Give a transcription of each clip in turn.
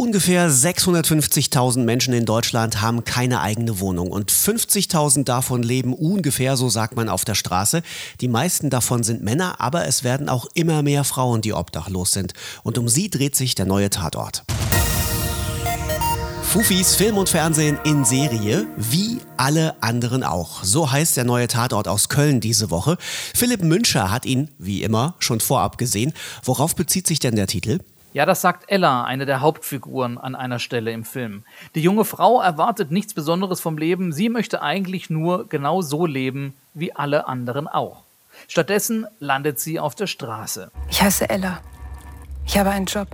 Ungefähr 650.000 Menschen in Deutschland haben keine eigene Wohnung und 50.000 davon leben ungefähr, so sagt man, auf der Straße. Die meisten davon sind Männer, aber es werden auch immer mehr Frauen, die obdachlos sind. Und um sie dreht sich der neue Tatort. Fufis Film und Fernsehen in Serie, wie alle anderen auch. So heißt der neue Tatort aus Köln diese Woche. Philipp Münscher hat ihn, wie immer, schon vorab gesehen. Worauf bezieht sich denn der Titel? Ja, das sagt Ella, eine der Hauptfiguren, an einer Stelle im Film. Die junge Frau erwartet nichts Besonderes vom Leben, sie möchte eigentlich nur genau so leben wie alle anderen auch. Stattdessen landet sie auf der Straße. Ich heiße Ella. Ich habe einen Job,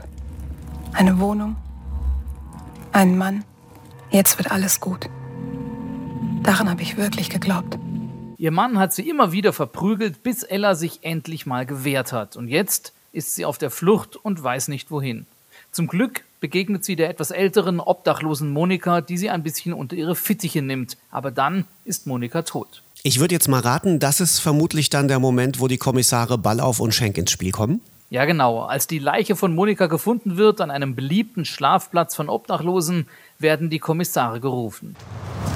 eine Wohnung, einen Mann. Jetzt wird alles gut. Daran habe ich wirklich geglaubt. Ihr Mann hat sie immer wieder verprügelt, bis Ella sich endlich mal gewehrt hat. Und jetzt ist sie auf der Flucht und weiß nicht wohin. Zum Glück begegnet sie der etwas älteren, obdachlosen Monika, die sie ein bisschen unter ihre Fittiche nimmt. Aber dann ist Monika tot. Ich würde jetzt mal raten, das ist vermutlich dann der Moment, wo die Kommissare Ballauf und Schenk ins Spiel kommen. Ja, genau. Als die Leiche von Monika gefunden wird an einem beliebten Schlafplatz von Obdachlosen, werden die Kommissare gerufen.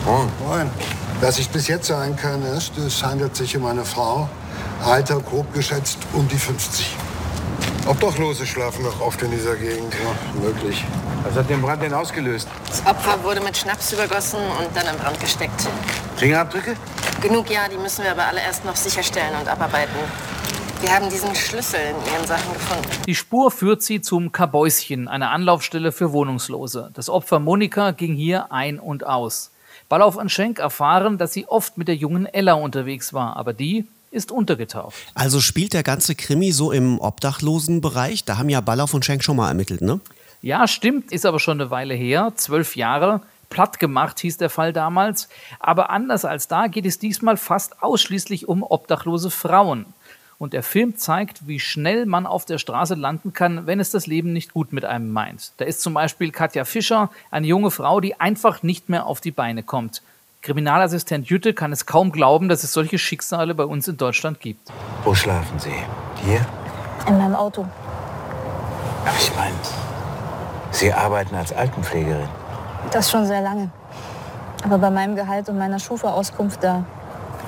Oh, moin. Was ich bis jetzt sagen kann, ist, es handelt sich um eine Frau, Alter grob geschätzt um die 50. Obdachlose schlafen noch oft in dieser Gegend. Ja, möglich. Was hat den Brand denn ausgelöst? Das Opfer wurde mit Schnaps übergossen und dann in Brand gesteckt. Fingerabdrücke? Genug, ja, die müssen wir aber alle erst noch sicherstellen und abarbeiten. Wir haben diesen Schlüssel in ihren Sachen gefunden. Die Spur führt sie zum Kabäuschen, einer Anlaufstelle für Wohnungslose. Das Opfer Monika ging hier ein und aus. Ballauf und Schenk erfahren, dass sie oft mit der jungen Ella unterwegs war, aber die ist untergetaucht. Also spielt der ganze Krimi so im Obdachlosenbereich? Da haben ja Ballauf und Schenk schon mal ermittelt, ne? Ja, stimmt, ist aber schon eine Weile her, zwölf Jahre. Platt gemacht hieß der Fall damals. Aber anders als da geht es diesmal fast ausschließlich um obdachlose Frauen. Und der Film zeigt, wie schnell man auf der Straße landen kann, wenn es das Leben nicht gut mit einem meint. Da ist zum Beispiel Katja Fischer, eine junge Frau, die einfach nicht mehr auf die Beine kommt. Kriminalassistent Jütte kann es kaum glauben, dass es solche Schicksale bei uns in Deutschland gibt. Wo schlafen Sie? Hier? In meinem Auto. Aber ich meine, Sie arbeiten als Altenpflegerin. Das schon sehr lange. Aber bei meinem Gehalt und meiner Schufa-Auskunft, da,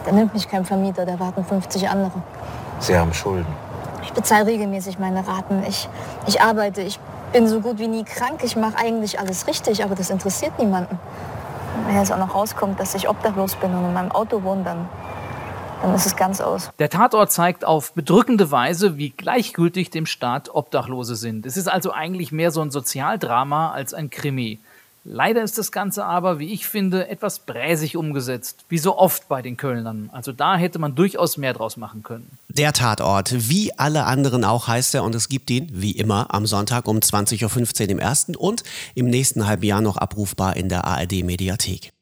da nimmt mich kein Vermieter, da warten 50 andere. Sie haben Schulden. Ich bezahle regelmäßig meine Raten. Ich, ich arbeite, ich bin so gut wie nie krank. Ich mache eigentlich alles richtig, aber das interessiert niemanden wenn jetzt auch noch rauskommt, dass ich obdachlos bin und in meinem Auto wohne, dann, dann ist es ganz aus. Der Tatort zeigt auf bedrückende Weise, wie gleichgültig dem Staat Obdachlose sind. Es ist also eigentlich mehr so ein Sozialdrama als ein Krimi. Leider ist das Ganze aber, wie ich finde, etwas bräsig umgesetzt, wie so oft bei den Kölnern. Also da hätte man durchaus mehr draus machen können. Der Tatort, wie alle anderen auch heißt er und es gibt ihn, wie immer, am Sonntag um 20.15 Uhr im ersten und im nächsten halben Jahr noch abrufbar in der ARD Mediathek.